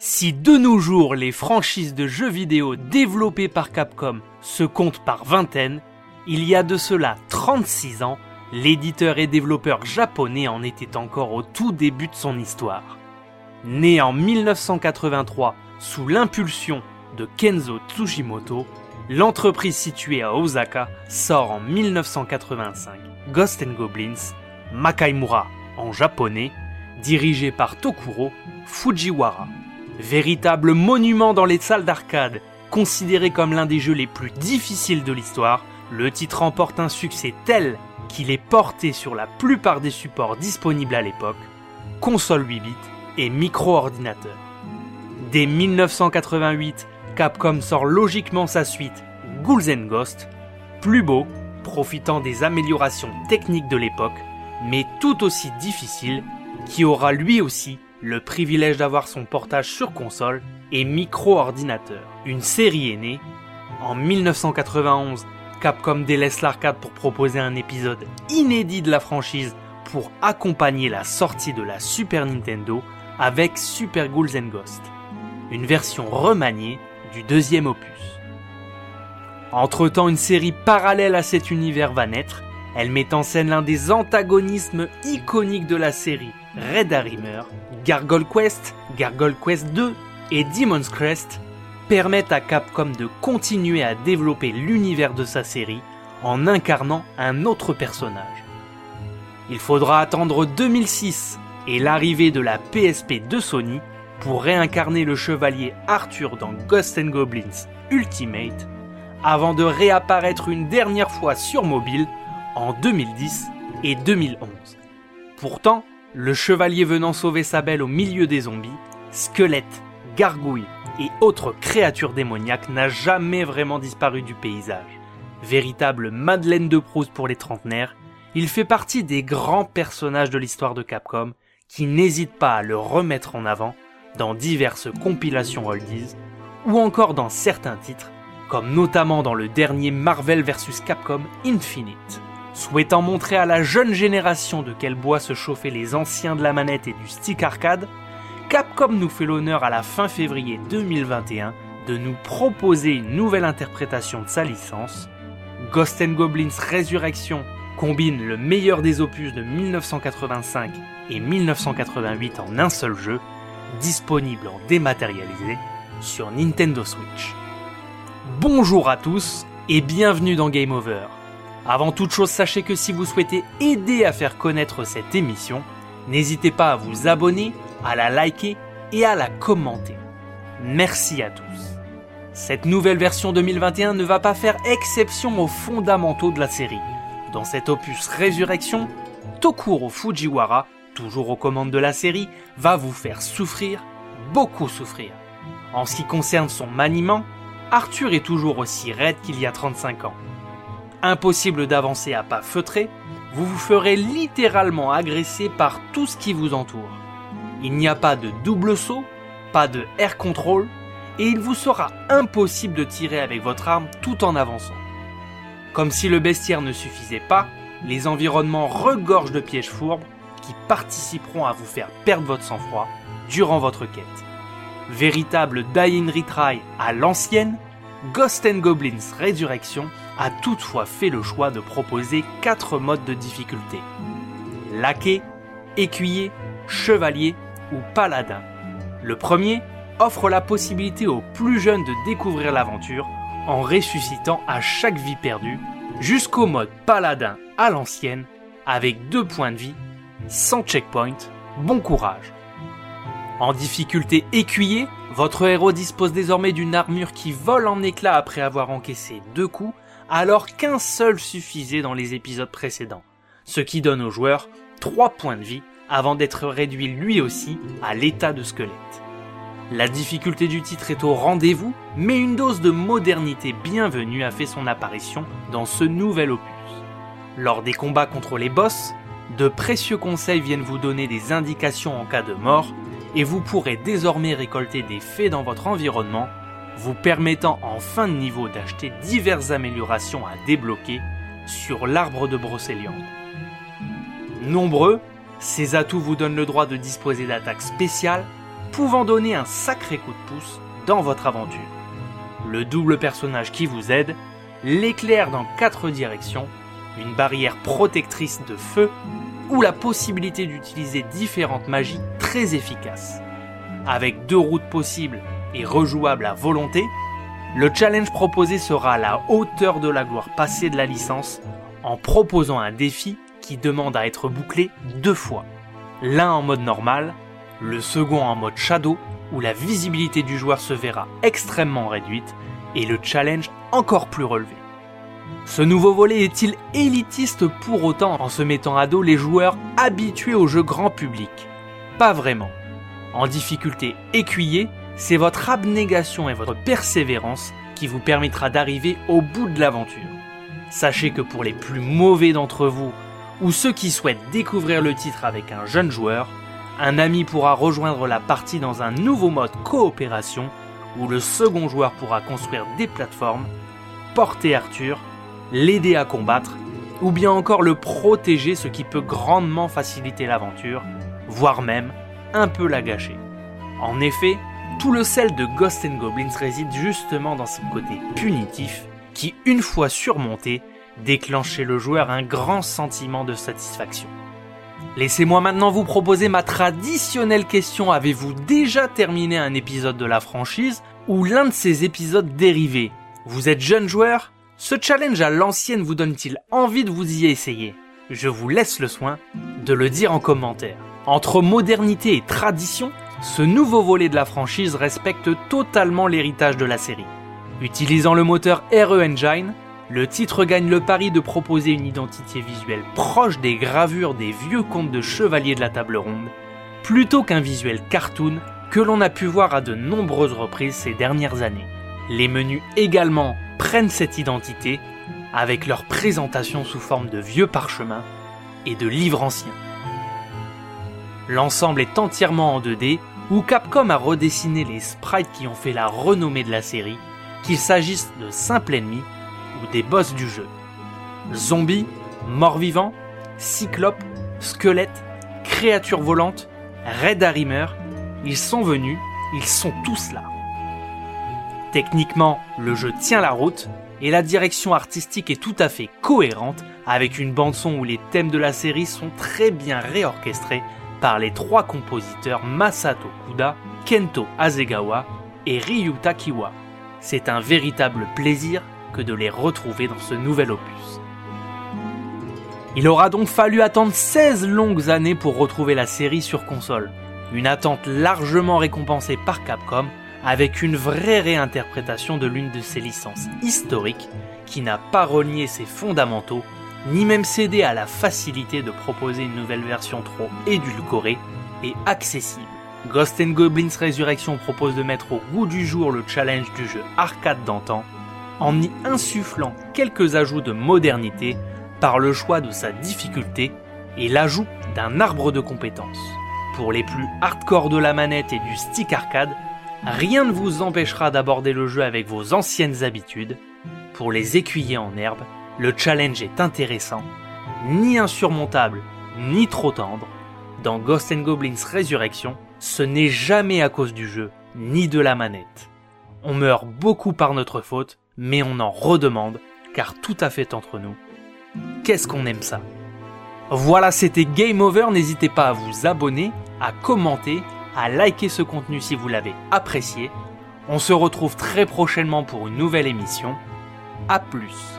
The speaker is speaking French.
Si de nos jours les franchises de jeux vidéo développées par Capcom se comptent par vingtaines, il y a de cela 36 ans, l'éditeur et développeur japonais en était encore au tout début de son histoire. Né en 1983 sous l'impulsion de Kenzo Tsushimoto, l'entreprise située à Osaka sort en 1985 Ghost and Goblins, Makaimura en japonais, dirigé par Tokuro Fujiwara. Véritable monument dans les salles d'arcade, considéré comme l'un des jeux les plus difficiles de l'histoire, le titre remporte un succès tel qu'il est porté sur la plupart des supports disponibles à l'époque, console 8 bits et micro-ordinateur. Dès 1988, Capcom sort logiquement sa suite Ghouls Ghost, plus beau, profitant des améliorations techniques de l'époque, mais tout aussi difficile, qui aura lui aussi le privilège d'avoir son portage sur console et micro-ordinateur. Une série est née. En 1991, Capcom délaisse l'arcade pour proposer un épisode inédit de la franchise pour accompagner la sortie de la Super Nintendo avec Super Ghouls and Ghosts, une version remaniée du deuxième opus. Entre-temps, une série parallèle à cet univers va naître. Elle met en scène l'un des antagonismes iconiques de la série, Red Harrimer, Gargoyle Quest, Gargoyle Quest 2 et Demon's Crest permettent à Capcom de continuer à développer l'univers de sa série en incarnant un autre personnage. Il faudra attendre 2006 et l'arrivée de la PSP de Sony pour réincarner le chevalier Arthur dans Ghost and Goblins Ultimate avant de réapparaître une dernière fois sur mobile en 2010 et 2011. Pourtant, le chevalier venant sauver sa belle au milieu des zombies, squelettes, gargouilles et autres créatures démoniaques n'a jamais vraiment disparu du paysage. Véritable Madeleine de Proust pour les trentenaires, il fait partie des grands personnages de l'histoire de Capcom qui n'hésitent pas à le remettre en avant dans diverses compilations oldies ou encore dans certains titres, comme notamment dans le dernier Marvel vs Capcom Infinite. Souhaitant montrer à la jeune génération de quel bois se chauffaient les anciens de la manette et du stick arcade, Capcom nous fait l'honneur à la fin février 2021 de nous proposer une nouvelle interprétation de sa licence. Ghost and Goblins Resurrection combine le meilleur des opus de 1985 et 1988 en un seul jeu, disponible en dématérialisé sur Nintendo Switch. Bonjour à tous et bienvenue dans Game Over. Avant toute chose, sachez que si vous souhaitez aider à faire connaître cette émission, n'hésitez pas à vous abonner, à la liker et à la commenter. Merci à tous. Cette nouvelle version 2021 ne va pas faire exception aux fondamentaux de la série. Dans cet opus Résurrection, Tokuro Fujiwara, toujours aux commandes de la série, va vous faire souffrir, beaucoup souffrir. En ce qui concerne son maniement, Arthur est toujours aussi raide qu'il y a 35 ans. Impossible d'avancer à pas feutrés, vous vous ferez littéralement agresser par tout ce qui vous entoure. Il n'y a pas de double saut, pas de air control, et il vous sera impossible de tirer avec votre arme tout en avançant. Comme si le bestiaire ne suffisait pas, les environnements regorgent de pièges fourbes qui participeront à vous faire perdre votre sang-froid durant votre quête. Véritable die in retry à l'ancienne, Ghost Goblins Résurrection a toutefois fait le choix de proposer 4 modes de difficulté. Laquais, écuyer, chevalier ou paladin. Le premier offre la possibilité aux plus jeunes de découvrir l'aventure en ressuscitant à chaque vie perdue, jusqu'au mode paladin à l'ancienne, avec 2 points de vie, sans checkpoint, bon courage. En difficulté écuyer, votre héros dispose désormais d'une armure qui vole en éclats après avoir encaissé deux coups, alors qu'un seul suffisait dans les épisodes précédents, ce qui donne au joueur 3 points de vie avant d'être réduit lui aussi à l'état de squelette. La difficulté du titre est au rendez-vous, mais une dose de modernité bienvenue a fait son apparition dans ce nouvel opus. Lors des combats contre les boss, de précieux conseils viennent vous donner des indications en cas de mort et vous pourrez désormais récolter des faits dans votre environnement, vous permettant en fin de niveau d'acheter diverses améliorations à débloquer sur l'arbre de Brocéliande. Nombreux, ces atouts vous donnent le droit de disposer d'attaques spéciales, pouvant donner un sacré coup de pouce dans votre aventure. Le double personnage qui vous aide, l'éclair dans quatre directions, une barrière protectrice de feu ou la possibilité d'utiliser différentes magies très efficaces. Avec deux routes possibles et rejouables à volonté, le challenge proposé sera à la hauteur de la gloire passée de la licence en proposant un défi qui demande à être bouclé deux fois. L'un en mode normal, le second en mode shadow où la visibilité du joueur se verra extrêmement réduite et le challenge encore plus relevé. Ce nouveau volet est-il élitiste pour autant en se mettant à dos les joueurs habitués au jeu grand public? Pas vraiment. En difficulté écuyer, c'est votre abnégation et votre persévérance qui vous permettra d'arriver au bout de l'aventure. Sachez que pour les plus mauvais d'entre vous, ou ceux qui souhaitent découvrir le titre avec un jeune joueur, un ami pourra rejoindre la partie dans un nouveau mode coopération où le second joueur pourra construire des plateformes, porter Arthur l'aider à combattre, ou bien encore le protéger, ce qui peut grandement faciliter l'aventure, voire même un peu la gâcher. En effet, tout le sel de Ghost and Goblins réside justement dans ce côté punitif qui, une fois surmonté, déclenche chez le joueur un grand sentiment de satisfaction. Laissez-moi maintenant vous proposer ma traditionnelle question. Avez-vous déjà terminé un épisode de la franchise ou l'un de ces épisodes dérivés? Vous êtes jeune joueur? Ce challenge à l'ancienne vous donne-t-il envie de vous y essayer? Je vous laisse le soin de le dire en commentaire. Entre modernité et tradition, ce nouveau volet de la franchise respecte totalement l'héritage de la série. Utilisant le moteur RE Engine, le titre gagne le pari de proposer une identité visuelle proche des gravures des vieux contes de chevaliers de la table ronde, plutôt qu'un visuel cartoon que l'on a pu voir à de nombreuses reprises ces dernières années. Les menus également prennent cette identité avec leur présentation sous forme de vieux parchemins et de livres anciens. L'ensemble est entièrement en 2D où Capcom a redessiné les sprites qui ont fait la renommée de la série, qu'il s'agisse de simples ennemis ou des boss du jeu. Zombies, morts-vivants, cyclopes, squelettes, créatures volantes, Red Harrimer, ils sont venus, ils sont tous là. Techniquement, le jeu tient la route et la direction artistique est tout à fait cohérente avec une bande son où les thèmes de la série sont très bien réorchestrés par les trois compositeurs Masato Kuda, Kento Azegawa et Ryu Takiwa. C'est un véritable plaisir que de les retrouver dans ce nouvel opus. Il aura donc fallu attendre 16 longues années pour retrouver la série sur console, une attente largement récompensée par Capcom avec une vraie réinterprétation de l'une de ses licences historiques qui n'a pas renié ses fondamentaux, ni même cédé à la facilité de proposer une nouvelle version trop édulcorée et accessible. Ghost Goblins Resurrection propose de mettre au goût du jour le challenge du jeu arcade d'antan en y insufflant quelques ajouts de modernité par le choix de sa difficulté et l'ajout d'un arbre de compétences. Pour les plus hardcore de la manette et du stick arcade, rien ne vous empêchera d'aborder le jeu avec vos anciennes habitudes. Pour les écuyers en herbe, le challenge est intéressant, ni insurmontable, ni trop tendre. Dans Ghost Goblins Resurrection, ce n'est jamais à cause du jeu, ni de la manette. On meurt beaucoup par notre faute, mais on en redemande, car tout à fait entre nous. Qu'est-ce qu'on aime ça? Voilà, c'était Game Over, n'hésitez pas à vous abonner, à commenter, à liker ce contenu si vous l'avez apprécié. On se retrouve très prochainement pour une nouvelle émission. A plus